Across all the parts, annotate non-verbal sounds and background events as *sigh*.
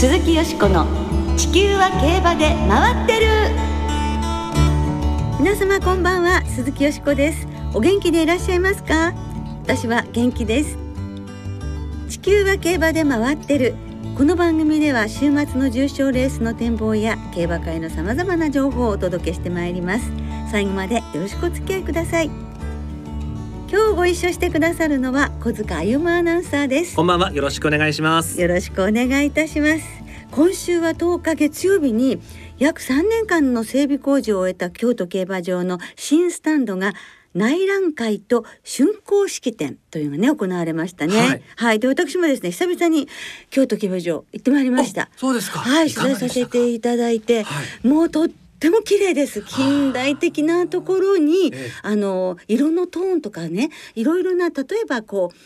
鈴木よしこの地球は競馬で回ってる。皆様こんばんは鈴木よしこです。お元気でいらっしゃいますか？私は元気です。地球は競馬で回ってる。この番組では週末の重賞レースの展望や競馬会のさまざまな情報をお届けしてまいります。最後までよろしくお付き合いください。今日ご一緒してくださるのは小塚歩アナウンサーです。こんばんは。よろしくお願いします。よろしくお願いいたします今週は10日月曜日に約3年間の整備工事を終えた京都競馬場の新スタンドが内覧会と竣工式典というのがね行われましたね。はい、はい、で私もですね久々に京都競馬場行ってまいりました。そうですか。はい。取材させていただいて、はい、もうとっても綺麗です。近代的なところに、あの色のトーンとかねいろいろな例えばこう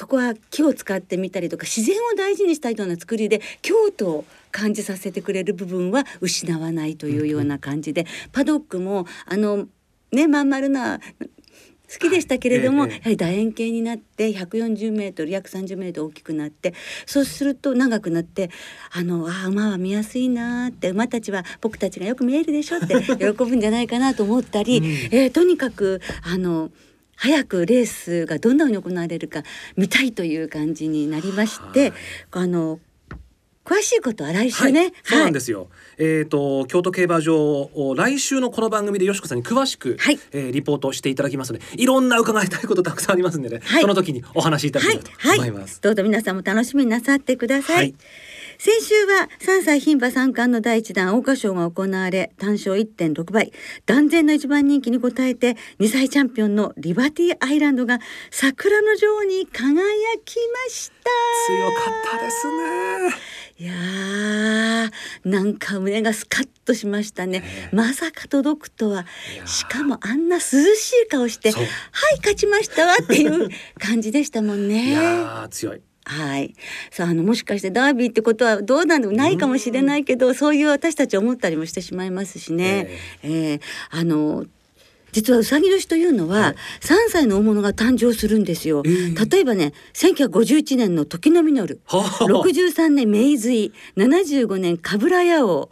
そこは木を使ってみたりとか自然を大事にしたいような作りで京都を感じさせてくれる部分は失わないというような感じで、パドックもあのねまん丸な好きでしたけれども、はい、やはり楕円形になって140メートル約30メートル大きくなってそうすると長くなってあのあ馬は見やすいなって馬たちは僕たちがよく見えるでしょって喜ぶんじゃないかなと思ったり、*laughs* うん、えー、とにかくあの早くレースがどんなふうに行われるか見たいという感じになりまして、あの詳しいことは来週ね、はい、そうなんですよ、えっ、ー、と京都競馬場来週のこの番組でよしこさんに詳しく、はい、えー、リポートしていただきますのでいろんな伺いたいことたくさんありますんでね、はい、その時にお話しいただければと思います、どうぞ皆さんも楽しみになさってください先週は3歳牝馬三冠の第一弾桜花賞が行われ単勝1.6倍。断然の一番人気に応えて2歳チャンピオンのリバティアイランドが桜の女王に輝きました。強かったですね。いやーなんか胸がスカッとしましたね、えー、まさか届くとは。しかもあんな涼しい顔して「はい勝ちましたわ」っていう感じでしたもんね。いや強いはい、さああのもしかしてダービーってことはどうなんでもないかもしれないけどそういう私たち思ったりもしてしまいますしね。えー、えー、あの実はうさぎ年というのは3歳の大物が誕生するんですよ。例えばね1951年の時の実る。63年明髄75年かぶら屋王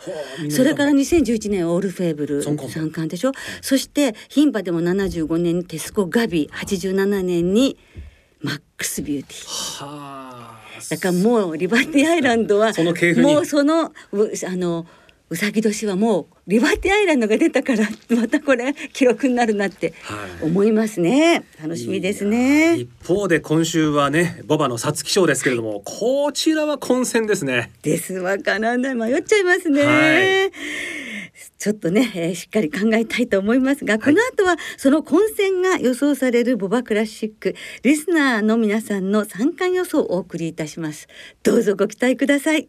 それから2011年オールフェーブル。三冠。でしょ？そして牝馬でも75年にテスコガビ。87年にマックスビューティー。だからもうリバティアイランドはもうそのあのうさぎ年はもうリバティアイランドが出たから *laughs* またこれ記録になるなって思いますね、はい、楽しみですね。一方で今週はねボバの皐月賞ですけれども、はい、こちらは混戦ですね。ですわからない迷っちゃいますね、はい、ちょっとね、えー、しっかり考えたいと思いますがこの後はその混戦が予想されるボバクラシックリスナーの皆さんの参加予想をお送りいたします。どうぞご期待ください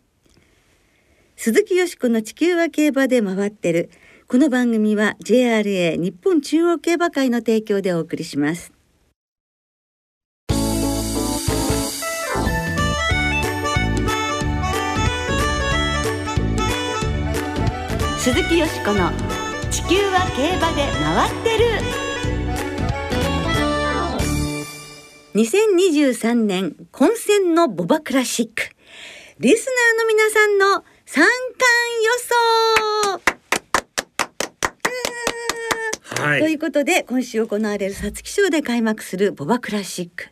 鈴木よしこの地球は競馬で回ってる。この番組は JRA 日本中央競馬会の提供でお送りします。鈴木よしこの地球は競馬で回ってる。2023年混戦のボバクラシック。リスナーの皆さんの三冠予想。はい、ということで今週行われる皐月賞で開幕するボバクラシック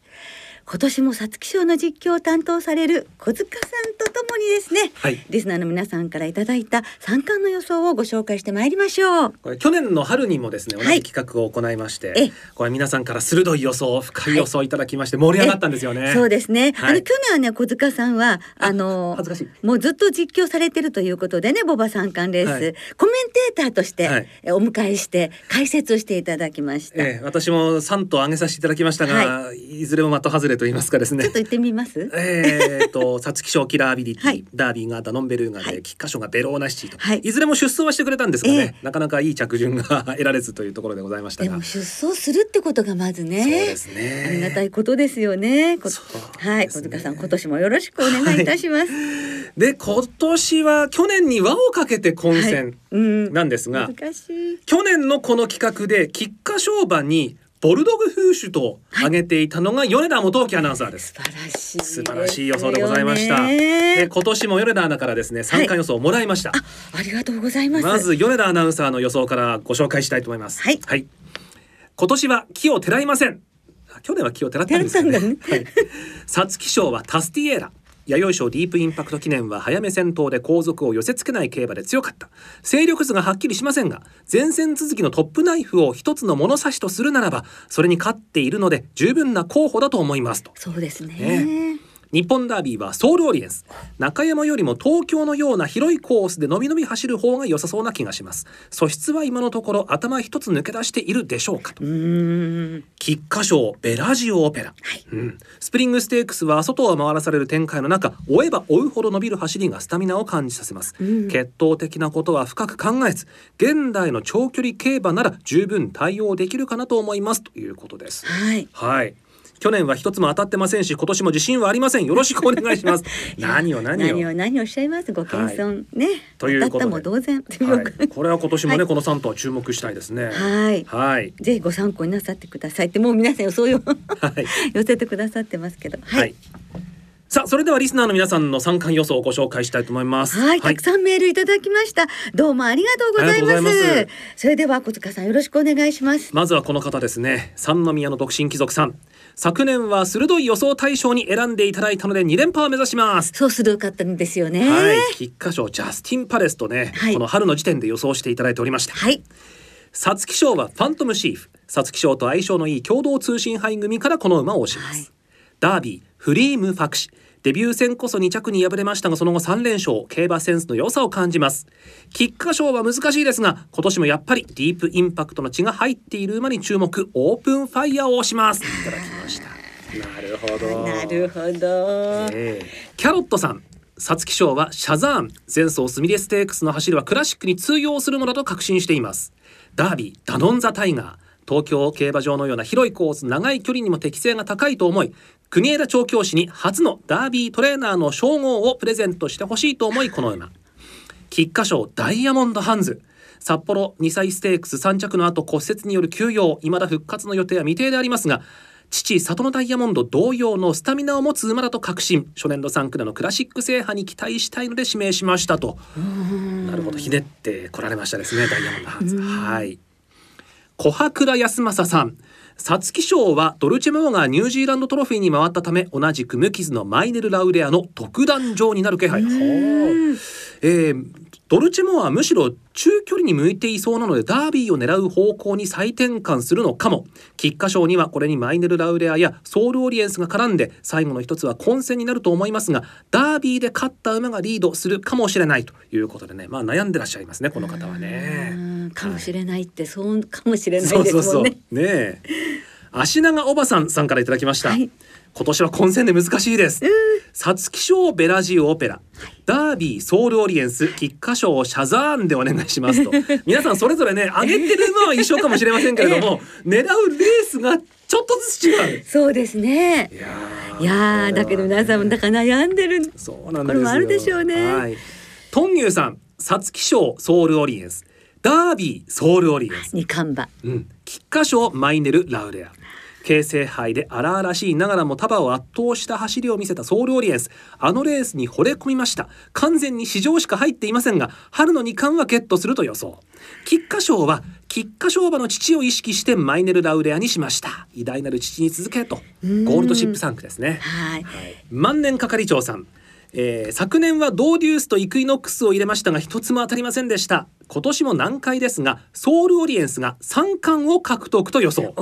今年も皐月賞の実況を担当される小塚さんとともにですね、はい、リスナーの皆さんからいただいた三冠の予想をご紹介してまいりましょう。これ去年の春にもですね同じ企画を行いまして、はい、これ皆さんから鋭い予想深い予想いただきまして盛り上がったんですよね、そうですね、あの去年はね小塚さんはあの恥ずかしい。もうずっと実況されてるということでねボバ三冠レース、コメンテーターとして、お迎えして解説をしていただきました、えー、私も三と挙げさせていただきましたが、い、ずれも的外れと言いますかですね。ちょっと言ってみます？えっと *laughs* 皐月賞キラーアビリティ、はい、ダービーがダノンベルーガで、はい、菊花賞がベローナシティと、はい、いずれも出走はしてくれたんですがね、えー、なかなかいい着順が得られずというところでございましたでも出走するってことがまずねそうですね。ありがたいことですよね。はい。小塚さん今年もよろしくお願いいたします、で今年は去年に輪をかけて混戦なんですが、うん、去年のこの企画で菊花賞馬にボルドグ風種と挙げていたのが米田元樹アナウンサーです。素晴らしい素晴らしい予想でございました。で今年も米田アナからですね参加予想をもらいました、はい、あ。ありがとうございます。まず米田アナウンサーの予想からご紹介したいと思います。はい。はい、今年は木をてらいません。去年は木をてらったんですよね。ねはい。*laughs* 皐月賞はタスティエーラ。弥生賞ディープインパクト記念は早め戦闘で後続を寄せ付けない競馬で強かった。勢力図がはっきりしませんが前線続きのトップナイフを一つの物差しとするならばそれに勝っているので十分な候補だと思いますと。そうですね。ね日本ダービーはソウルオリエンス。中山よりも東京のような広いコースでのびのび走る方が良さそうな気がします。素質は今のところ頭一つ抜け出しているでしょうかと。菊花賞ベラジオオペラ、はい。うん、スプリングステークスは外を回らされる展開の中追えば追うほど伸びる走りがスタミナを感じさせます、決闘的なことは深く考えず現代の長距離競馬なら十分対応できるかなと思います。ということです。はい、はい去年は一つも当たってませんし今年も自信はありません。よろしくお願いします。*laughs* 何を何を。何をおっしゃいます？ご謙遜、はい、ねということも同然、はい、これは今年もね、はい、この三頭注目したいですね。はい。はい。ぜひご参考になさってくださいってもう皆さん予想を、はい、*laughs* 寄せてくださってますけど。はい。さあそれではリスナーの皆さんの参観予想をご紹介したいと思います。はい、たくさんメールいただきました。どうもありがとうございます。それでは小塚さんよろしくお願いします。まずはこの方ですね。三宮の独身貴族さん昨年は鋭い予想対象に選んでいただいたので2連覇を目指します。そう鋭かったんですよね。はい。菊花賞ジャスティンパレスとね、はい、この春の時点で予想していただいておりましたはい。皐月賞はファントムシーフ。皐月賞と相性のいい共同通信杯組からこの馬を押します、はい、ダービーフリームファクシデビュー戦こそ2着に敗れましたがその後3連勝競馬センスの良さを感じます。菊花賞は難しいですが今年もやっぱりディープインパクトの血が入っている馬に注目。オープンファイヤーを押します。いただきました。なるほど。なるほど、え。ー、キャロットさん。皐月賞はシャザーン前走スミレステークスの走りはクラシックに通用するのだと確信しています。ダービーダノンザタイガー。東京競馬場のような広いコース長い距離にも適性が高いと思い国枝調教師に初のダービートレーナーの称号をプレゼントしてほしいと思いこの馬菊花賞ダイヤモンドハンズ。札幌2歳ステークス3着の後骨折による休養未だ復活の予定は未定でありますが父里のダイヤモンド同様のスタミナを持つ馬だと確信。初年度3区でのクラシック制覇に期待したいので指名しましたと。なるほど。ひねってこられましたですねダイヤモンドハンズ。はい。小白倉康政さん皐月賞はドルチェモアがニュージーランドトロフィーに回ったため同じく無傷のマイネル・ラウレアの特段上になる気配。えー、ドルチェモアはむしろ中距離に向いていそうなのでダービーを狙う方向に再転換するのかも。菊花賞にはこれにマイネル・ラウレアやソウルオリエンスが絡んで最後の一つは混戦になると思いますがダービーで勝った馬がリードするかもしれないということでね。まあ悩んでらっしゃいますねこの方はね。かもしれないって、はい、そうかもしれないですもんね。そうそうそう。ね足長おばさんさんからいただきました、はい、今年は混戦で難しいです。皐月賞ベラジオオペラ。ダービーソウルオリエンス菊花賞シャザーンでお願いしますと。*laughs* 皆さんそれぞれね上げてるのは一緒かもしれませんけれども、狙うレースがちょっとずつ違う。そうですね。いやだけど皆さんだから悩んでるそうなんこれもあるでしょうね、はい、トンニューさん皐月賞ソウルオリエンス。ダービーソウルオリエンス。二冠馬、うん、菊花賞マイネルラウレア京成杯で荒々しいながらも束を圧倒した走りを見せたソウルオリエンス。あのレースに惚れ込みました。完全に市場しか入っていませんが春の2冠はゲットすると予想。菊花賞は菊花賞馬の父を意識してマイネル・ラウレアにしました。偉大なる父に続けと。ゴールドシップ3区ですね。はい、万年係長さん。えー、昨年はドーデュースとイクイノックスを入れましたが一つも当たりませんでした。今年も難解ですがソウルオリエンスが3冠を獲得と予想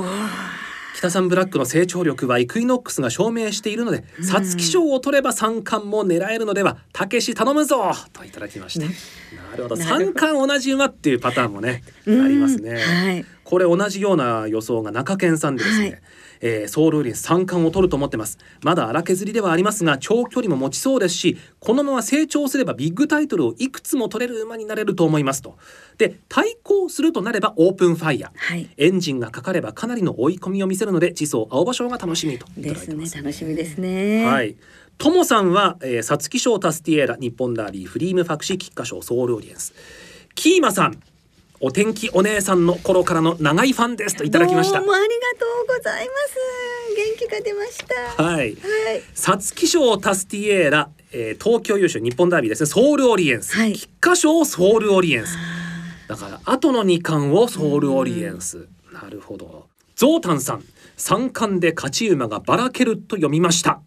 北さんブラックの成長力はイクイノックスが証明しているので皐月賞を取れば三冠も狙えるのではたけし頼むぞ！といただきました、なるほど。三冠同じ馬っていうパターンもねありますね、はい、これ同じような予想が中堅さんでですね、はいえー、ソウルウリン三冠を取ると思ってます。まだ荒削りではありますが長距離も持ちそうですしこのまま成長すればビッグタイトルをいくつも取れる馬になれると思いますと。で対抗するとなればオープンファイヤー、はい、エンジンがかかればかなりの追い込みを見せるので次走青葉賞が楽しみとですね。楽しみですね。はい。ともさんは、えー、皐月賞タスティエーラ日本ダービーフリームファクシー菊花賞ソウルオリエンス。キーマさんお天気お姉さんの頃からの長いファンですといただきました。どうもありがとうございます。元気が出ました。はい。はい。皐月賞タスティエーラ、えー東京優勝日本ダービーですね。ソウルオリエンス、はい。菊花賞ソウルオリエンス。だから後の二冠をソウルオリエンス。なるほど。ゾウタンさん。三冠で勝ち馬がバラケルと読みました。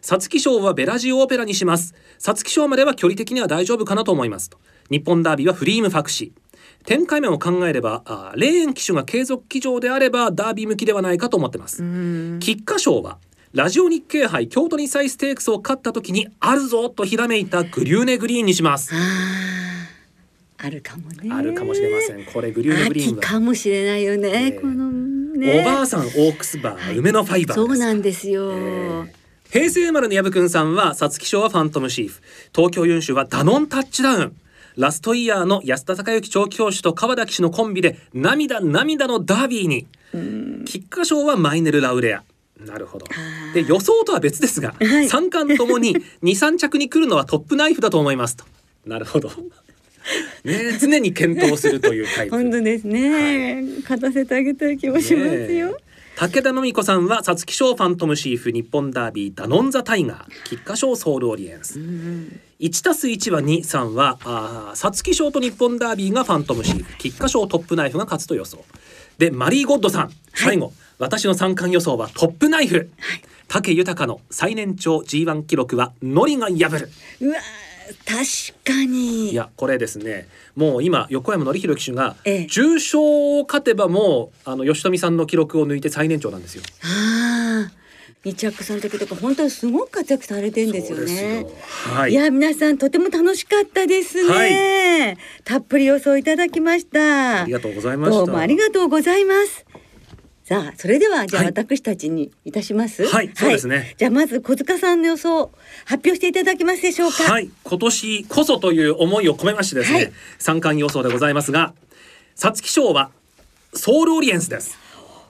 皐月賞はベラジオオペラにします。皐月賞までは距離的には大丈夫かなと思いますと。日本ダービーはフリームファクシー展開面を考えればあーレーン騎手が継続騎乗であればダービー向きではないかと思ってます。菊花賞はラジオ日経杯京都日祭ステークスを勝った時にあるぞとひらめいたグリューネグリーンにします。あるかもね。あるかもしれません。これグリューネグリーンかもしれないよね、ええ。このね。おばあさんオークスバー、梅のファイバーそうなんですよ、えー平成生まれの矢部くんさんは皐月賞はファントムシーフ。東京優秀はダノンタッチダウンラストイヤーの安田孝之調教師と川田騎手のコンビで涙涙のダービーに。菊花賞はマイネル・ラウレア。なるほど。で予想とは別ですが、はい。三冠ともに23着に来るのはトップナイフだと思いますと。なるほど。ね常に検討するというタイプ。*laughs* 本当ですね、勝たせてあげたい気もしますよ、ねえ武田真美子さんは皐月賞ファントムシーフ日本ダービーダノンザタイガー菊花賞ソウルオリエンス、1たす1は23はあー皐月賞と日本ダービーがファントムシーフ菊花賞トップナイフが勝つと予想。でマリーゴッドさん最後、私の三冠予想はトップナイフ、武豊の最年長 G1 記録はノリが破る。うわ確かに。いやこれですね。もう今横山典弘騎手がええ。重賞を勝てばもうあの吉富さんの記録を抜いて最年長なんですよ。ああ。日着さんの時とか本当にすごく活躍されてるんですよね。よ。はい。いや皆さんとても楽しかったですね、はたっぷり予想いただきました。ありがとうございました。どうもありがとうございますさあそれではじゃあはい。私たちにいたします。はいそうですね。じゃあまず小塚さんの予想発表していただけますでしょうか。はい、今年こそという思いを込めましてですね、はい。三冠予想でございますが、皐月賞はソウルオリエンスです。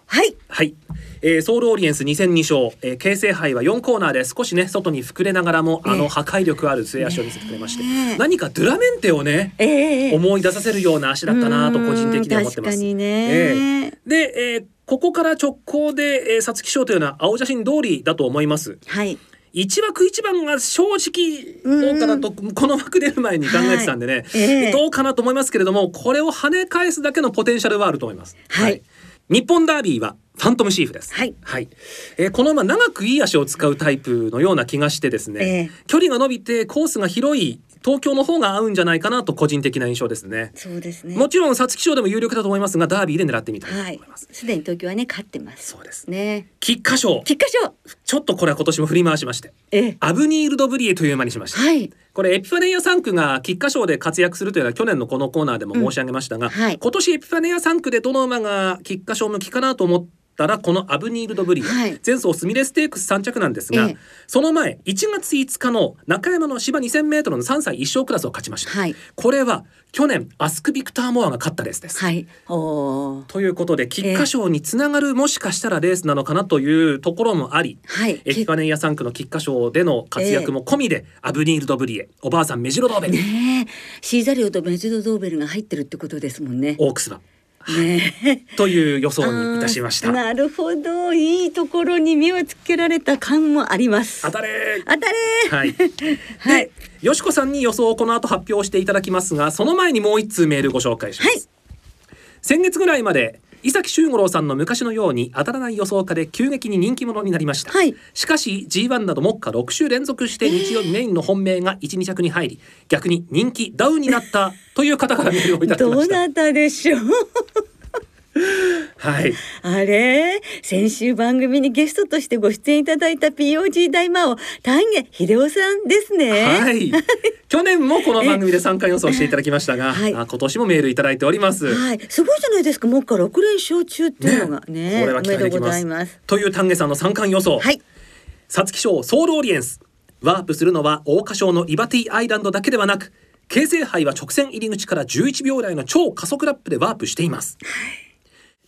はい。はい、えー、ソウルオリエンス2戦2勝、えー、京成杯は4コーナーで少しね外に膨れながらも、あえ。えの破壊力ある末足を見せてくれまして、ねえ。何かドゥラメンテをね、ええ。思い出させるような足だったなと個人的には思ってます。うん確かにね。ええ。で、えーここから直行で、えー、皐月賞というのは青写真通りだと思います。はい。一枠一番が正直どうかなと、この枠出る前に考えてたんでね、はい。ええどうかなと思いますけれどもこれを跳ね返すだけのポテンシャルはあると思います。はい。日本ダービーはファントムシーフです。はい。えーこの馬長くいい足を使うタイプのような気がしてですね、ええ。距離が伸びてコースが広い東京の方が合うんじゃないかなと個人的な印象ですね。そうですね。もちろん皐月賞でも有力だと思いますがダービーで狙ってみたいとはい思います。すでに東京はね勝ってます。そうです。ね。菊花賞。菊花賞。ちょっとこれは今年も振り回しまして。ええ。アブニール・ドブリエという馬にしました。はい。これエピファネイア3区が菊花賞で活躍するというのは去年のこのコーナーでも申し上げましたが、うん。はい。今年エピファネイア3区でどの馬が菊花賞向きかなと思ったらこのアブニール・ドブリエ、はい。前走スミレステークス3着なんですが、ええ。その前1月5日の中山の芝 2000m の3歳一勝クラスを勝ちました、はい。これは去年アスク・ビクター・モアが勝ったレースです。はい。ということで菊花賞につながるもしかしたらレースなのかなというところもあり、はい。ネイア3区の菊花賞での活躍も込みで、アブニール・ドブリエおばあさんメジロドーベル、ねえ。シーザリオとメジロドーベルが入ってるってことですもんね。オークス馬ねえという予想にいたしました。なるほどいいところに目をつけられた感もあります。当たれ当たれはい。*laughs* はいで、よしこさんに予想をこの後発表していただきますが、その前にもう一通メールご紹介します。はい先月ぐらいまで伊崎修五郎さんの昔のように当たらない予想家で急激に人気者になりました、はい。しかし G1 など目下6週連続して日曜日メインの本命が1、2着に入り逆に人気ダウンになったという方からメールをいただきどうました。なったでしょう。はいあれ？先週番組にゲストとしてご出演いただいた POG 大魔王丹下秀夫さんですね。はい。*laughs* 去年もこの番組で参加予想していただきましたが、はいあ今年もメールいただいております。はい、すごいじゃないですか。もうから6連勝中っていうのがね。これは期待できますざいます。という丹下さんの三冠予想。はい。皐月賞ソウルオリエンス。ワープするのは桜花賞のリバティアイランドだけではなく、京成杯は直線入り口から11秒台の超加速ラップでワープしています。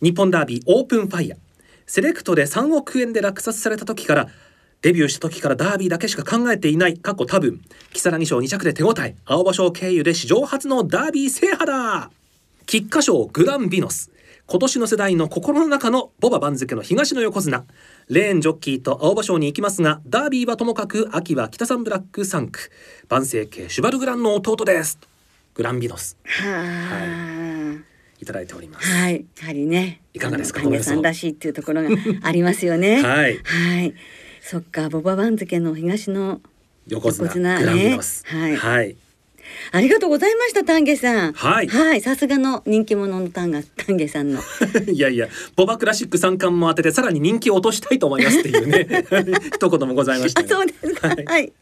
日本ダービーオープンファイヤー。セレクトで3億円で落札された時から、デビューした時からダービーだけしか考えていない過去多分、きさらぎ賞2着で手応え、青葉賞経由で史上初のダービー制覇だ。菊花賞グランヴィノス。今年の世代の心の中のボバ番付の東の横綱。レーンジョッキーと青葉賞に行きますがダービーはともかく秋は北三ブラック3区。番宣系シュバルグランの弟です。グランビノス。はいいただいております。はい。やはりねいかがですか？神さんらしいっていうところがありますよね。*laughs* はい。はい。そっかボバ番付の東の横綱グランビノス、はい、はいありがとうございました丹下さん。はい。はい、さすがの人気者の丹下丹下さんの。*laughs* いやいや、ボバクラシック三冠も当ててさらに人気を落としたいと思いますっていうね *laughs* 一言もございました、ね、そうですか。はい。はい、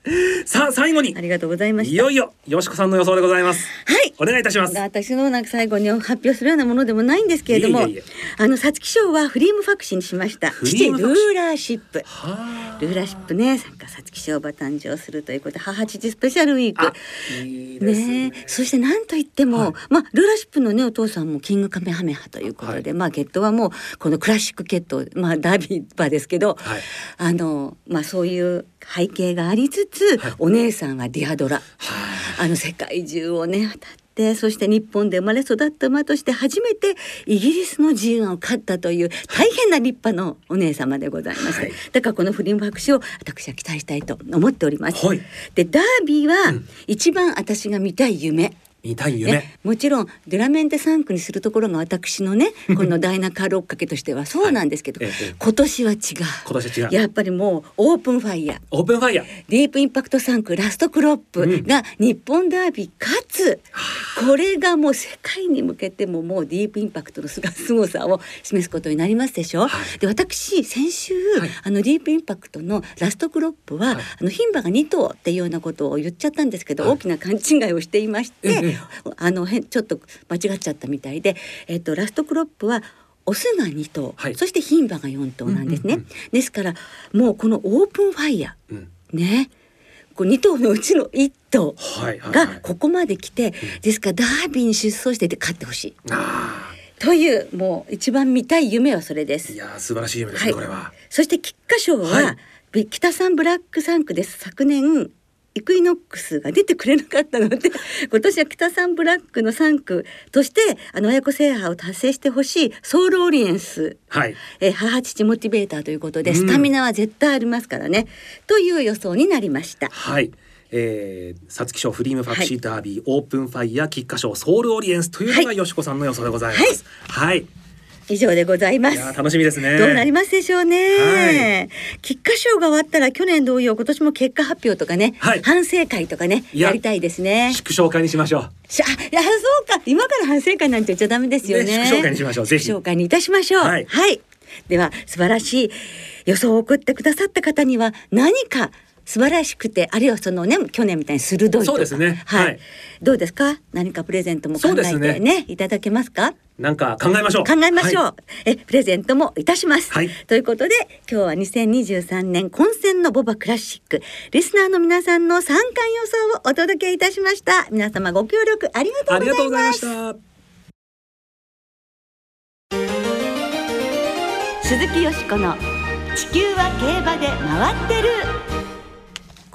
さあ最後にありがとうございましいよいよよしこさんの予想でございます。はい。お願いいたします。私のなんか最後に発表するようなものでもないんですけれども、いえいえいえあの皐月賞はフリームファクシーにしました。父ルーラーシップ。ルーラーシップね、参加皐月賞馬誕生するということで母父スペシャルウィーク。いいねねそして何と言っても、はい、まあルーラーシップのねお父さんもキングカメハメハということで、はい、まあ血統はもうこのクラシック血統 *laughs* まあダービー馬ですけど、はい、あのまあそういう背景がありつつ、お姉さんはディアドラ、あの世界中をね渡ってってそして日本で生まれ育った馬として初めてイギリスの G1 を勝ったという大変な立派のお姉様でございます、はい、だからこのフリム博士を私は期待したいと思っております、はい、でダービーは一番私が見たい夢、見たい夢もちろんデュラメンテ3区にするところが私のね *laughs* このダイナカール追っかけとしてはそうなんですけど、はい。ええ、今年は違う。今年違う。やっぱりもうオープンファイヤー。オープンファイヤー。ディープインパクト産駒ラストクロップが日本ダービー勝つ、うん、これがもう世界に向けてももうディープインパクトのすごさを示すことになりますでしょ、はい、で私先週、はい、あのディープインパクトのラストクロップは、あの牝馬が2頭っていうようなことを言っちゃったんですけど、大きな勘違いをしていまして、あのちょっと間違っちゃったみたいで、えっと、ラストクロップはオスが2頭、はい、そして牝馬が4頭なんですね、うんうんうん、ですからもうこのオープンファイヤー、うん、ね。こう2頭のうちの1頭がここまで来て、はいはいはい、ですからダービーに出走してて勝ってほしい。というもう一番見たい夢はそれです。いや素晴らしい夢ですね、はい、これは。そして菊花賞は、はい、北三ブラック3区です。昨年イクイノックスが出てくれなかったので *laughs* 今年は北三ブラックの3区としてあの親子制覇を達成してほしいソウルオリエンス、はい、え母父モチベーターということで、スタミナは絶対ありますからね。という予想になりました。はい。えー、皐月賞フリームファクシーダービー、はい、オープンファイヤー菊花賞ソウルオリエンスというのがよしこさんの予想でございます。はい、はい以上でございます。楽しみですね。どうなりますでしょうね。はい、菊花賞が終わったら去年同様今年も結果発表とかね、はい、反省会とかねやりたいですね。祝勝会にしましょう。しゃいやそうか今から反省会なんて言っちゃダメですよね。ね祝勝会にしましょう。ぜひ。祝勝会にいたしましょう。はい。はい、では素晴らしい予想を送ってくださった方には何か素晴らしくてあるいはそのね去年みたいに鋭いとか。そうですね、はい、はい、どうですか？何かプレゼントも考えてね、ね、いただけますか？なんか考えましょう。考えましょう、はい、えプレゼントもいたします、はい、ということで今日は2023年混戦のボバクラシック。リスナーの皆さんの三冠予想をお届けいたしました。皆様ご協力ありがとうございました。鈴木淑子の地球は競馬で回ってる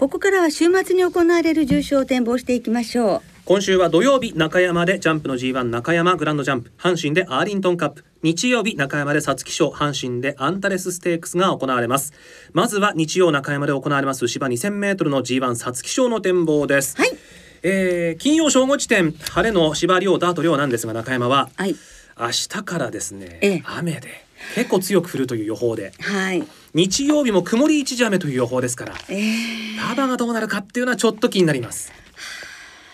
ここからは週末に行われる重賞を展望していきましょう。今週は土曜日中山でジャンプの G1 中山グランドジャンプ阪神でアーリントンカップ。日曜日中山で皐月賞阪神でアンタレスステークスが行われます。まずは日曜中山で行われます芝2000メートルの G1 皐月賞の展望です。はい。えー、金曜正午時点晴れの芝量ダート量なんですが中山は、はい、明日からですね、ええ、雨で結構強く降るという予報で、はい、日曜日も曇り一時雨という予報ですから、えー、タがどうなるかっていうのはちょっと気になります。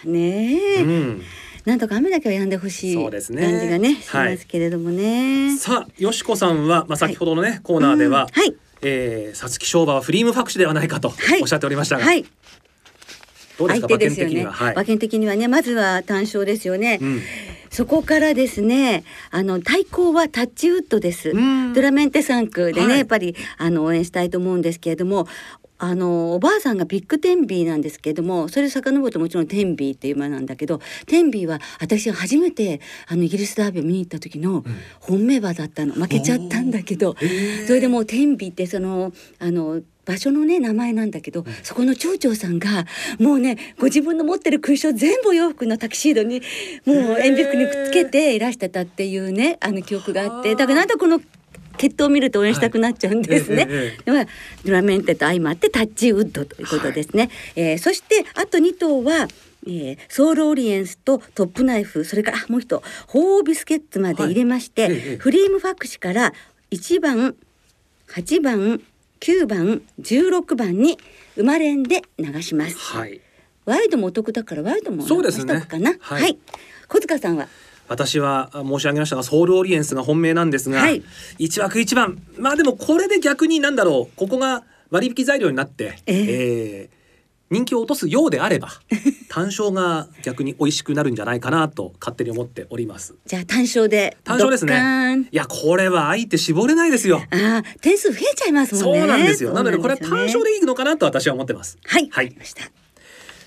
ねえ、うん、なんとか雨だけは止んでほしい感じがねしますけれどもね。さあよしこさんは、まあ、先ほどのね、はい、コーナーでは、はい。えー、皐月賞馬はフリームファクシではないかとおっしゃっておりましたが。はい。どうですか、馬券的には、はい、馬券的にはねまずは単勝ですよね、うん、そこからですねあの対抗はタッチウッドです。ドラメンテ3区でね、はい、やっぱりあの応援したいと思うんですけれどもあのおばあさんがビッグテンビーなんですけれどもそれ遡るともちろんテンビーっていう馬なんだけどテンビーは私が初めてあのイギリスダービーを見に行った時の本命馬だったの。負けちゃったんだけど、それでもうテンビーってそのあの場所のね名前なんだけど、そこの町長さんがもうねご自分の持ってる勲章全部洋服のタキシードにもう鉛筆にくっつけていらしてたっていうねあの記憶があって。だからなんだこの血統を見ると応援したくなっちゃうんですね。はい、ドラメンテと相まってタッチウッドということですね。はい、えー、そしてあと2頭はえー、ソウルオリエンスとトップナイフそれからもう一ホービスケッツまで入れまして、はい、フリームファクシから1番8番9番16番に生まれんで流します。はい。ワイドもお得だからワイドもそうですね。かな。はい、はい。小塚さんは？私は申し上げましたがソウルオリエンスが本命なんですが、はい、1枠1番。まあでもこれで逆になんだろう。ここが割引材料になって、えー、えー、人気を落とすようであれば *laughs* 単勝が逆に美味しくなるんじゃないかなと勝手に思っております。じゃあ単勝で単勝ですね。いやこれは相手絞れないですよ。あ点数増えちゃいますもんね。そうなんですよ。なのでこれは単勝でいいのかなと私は思ってます。はい、はい、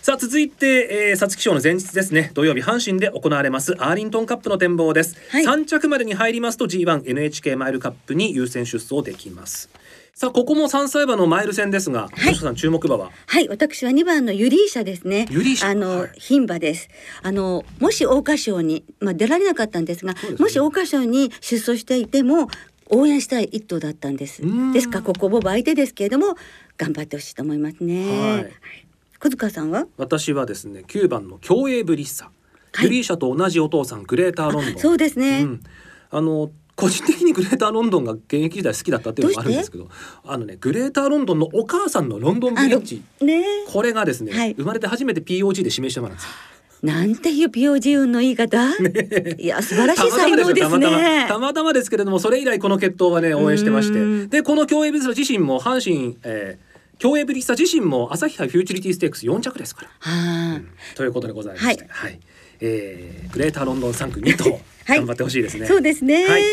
さあ続いて、えー、皐月賞の前日ですね。土曜日阪神で行われますアーリントンカップの展望です、はい、3着までに入りますと G1NHK マイルカップに優先出走できます。さあここも三歳馬のマイル戦ですが、はい、さん注目馬は？はい私は二番のユリーシャですね。ユリーシャ。あの、牝、馬です。あのもし桜花賞にまあ出られなかったんですが、ね、もし桜花賞に出走していても応援したい一頭だったんです。ですからここボブ相手ですけれども頑張ってほしいと思いますね、はい、小塚さんは？私はですね九番の競泳ブリッサ、はい、ユリーシャと同じお父さんグレーターロンドン。そうですね、うん、あの個人的にグレーターロンドンが現役時代好きだったっていうのもあるんですけどあのねグレーターロンドンのお母さんのロンドンブリッジ、ね、これがですね、はい、生まれて初めて POG で指名してもらうんですよ。なんていう POG 運の言い方、ね、いや素晴らしい才能ですね。たまたまですけれどもそれ以来この決闘はね応援してまして。でこの競泳ブリッサ自身も阪神、えー、競泳ブリッサ自身も朝日杯フューチュリティステークス4着ですから。はうん、ということでございまして、はい、はい、えー、グレーターロンドン3区2頭。*laughs* 頑張ってほしいですね、そうですね、はい、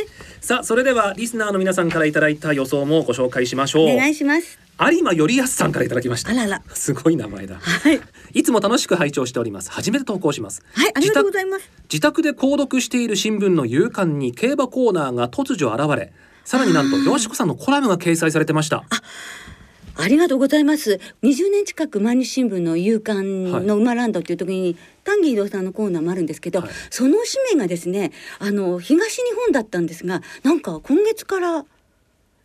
さあそれではリスナーの皆さんからいただいた予想もご紹介しましょう。お願いします。有馬頼康さんからいただきました。あらら。すごい名前だ。はい。いつも楽しく拝聴しております。初めて投稿します。はいありがとうございます。自宅で購読している新聞の夕刊に競馬コーナーが突如現れさらになんとよしこさんのコラムが掲載されてました。あありがとうございます。20年近く毎日新聞の夕刊の馬ランドっていう時に、丹下移動さんのコーナーもあるんですけど、はい、その紙面がですね、あの東日本だったんですが、なんか今月から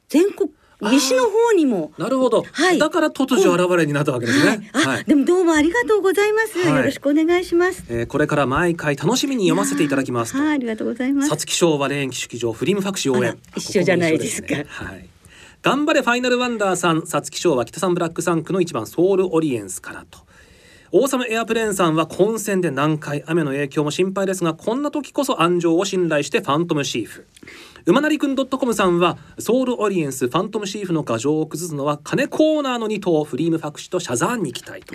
全国西の方にもなるほど、はい、だから突如現れになったわけですね、はい、あ、でもどうもありがとうございます、よろしくお願いします、えー、これから毎回楽しみに読ませていただきますはい、ありがとうございます。皐月賞は連騎式場フリムファクシー応援。一緒じゃないですか、ね、はい頑張れファイナルワンダーさん。皐月賞は北三ブラック3区の1番ソウルオリエンスからと。オーサムエアプレーンさんは混戦で難解、雨の影響も心配ですがこんな時こそ鞍上を信頼してファントムシーフ。馬なりくん .com さんはソウルオリエンスファントムシーフの牙城を崩すのは金子オーナーの2頭フリームファクシとシャザーンに期待と。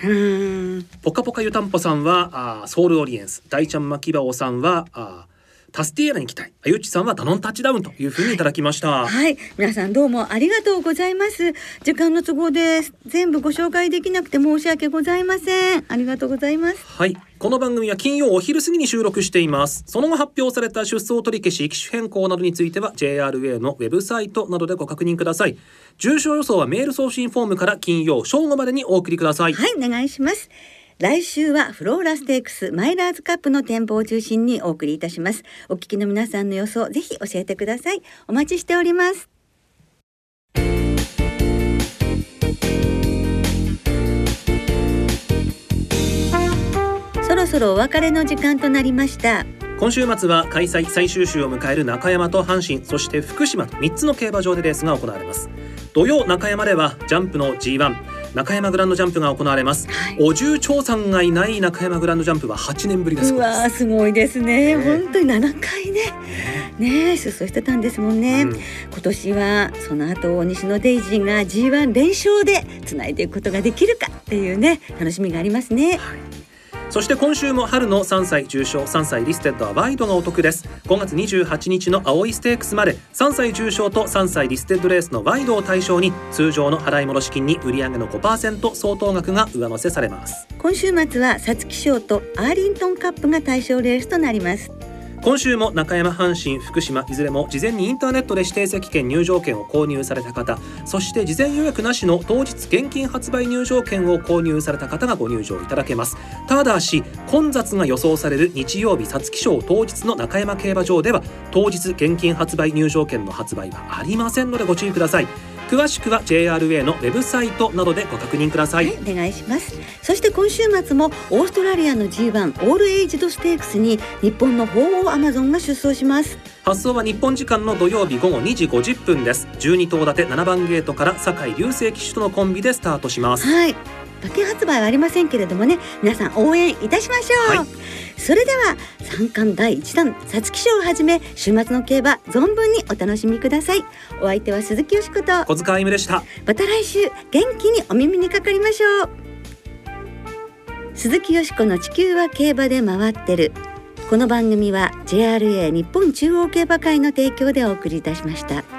ポカポカ湯たんぽさんはあソウルオリエンス。大ちゃん牧場さんはあタスティエラに期待。あゆちさんはダノンタッチダウンというふうにいただきました、はい。はい、皆さんどうもありがとうございます。時間の都合で全部ご紹介できなくて申し訳ございません。ありがとうございます。はい。この番組は金曜お昼過ぎに収録しています。その後発表された出走取り消し、機種変更などについては JRA のウェブサイトなどでご確認ください。重症予想はメール送信フォームから金曜正午までにお送りください。はい、お願いします。来週はフローラステークスマイラーズカップの展望を中心にお送りいたします。お聞きの皆さんの予想、ぜひ教えてください。お待ちしております。そろそろお別れの時間となりました。今週末は開催最終週を迎える中山と阪神そして福島と3つの競馬場でレースが行われます土曜中山ではジャンプの G1 中山グランドジャンプが行われます、はい、お重長さんがいない中山グランドジャンプは8年ぶりです。うわすごいですね、ね、本当に7回ね。ね。出走してたんですもんね、うん、今年はその後ニシノデイジーが G1 連勝でつないでいくことができるかっていうね楽しみがありますね、はいそして今週も春の3歳重賞3歳リステッドはワイドがお得です。5月28日の葵ステークスまで3歳重賞と3歳リステッドレースのワイドを対象に通常の払い戻し金に売上の5%相当額が上乗せされます。今週末は皐月賞とアーリントンカップが対象レースとなります。今週も中山阪神福島いずれも事前にインターネットで指定席券入場券を購入された方そして事前予約なしの当日現金発売入場券を購入された方がご入場いただけます。ただし混雑が予想される日曜日皐月賞当日の中山競馬場では当日現金発売入場券の発売はありませんのでご注意ください。詳しくは JRA のウェブサイトなどでご確認ください、はい、お願いしますそして今週末もオーストラリアの G1 オールエイジドステークスに日本の鳳凰アマゾンが出走します。発送は日本時間の土曜日午後2時50分です。12頭立て7番ゲートから酒井流星騎手とのコンビでスタートします。はい馬券発売はありませんけれどもね皆さん応援いたしましょう、はい、それでは三冠第一弾皐月賞をはじめ週末の競馬存分にお楽しみください。お相手は鈴木よしこと。小塚あゆむでした。また来週元気にお耳にかかりましょう。鈴木よしこの地球は競馬で回ってる。この番組は JRA 日本中央競馬会の提供でお送りいたしました。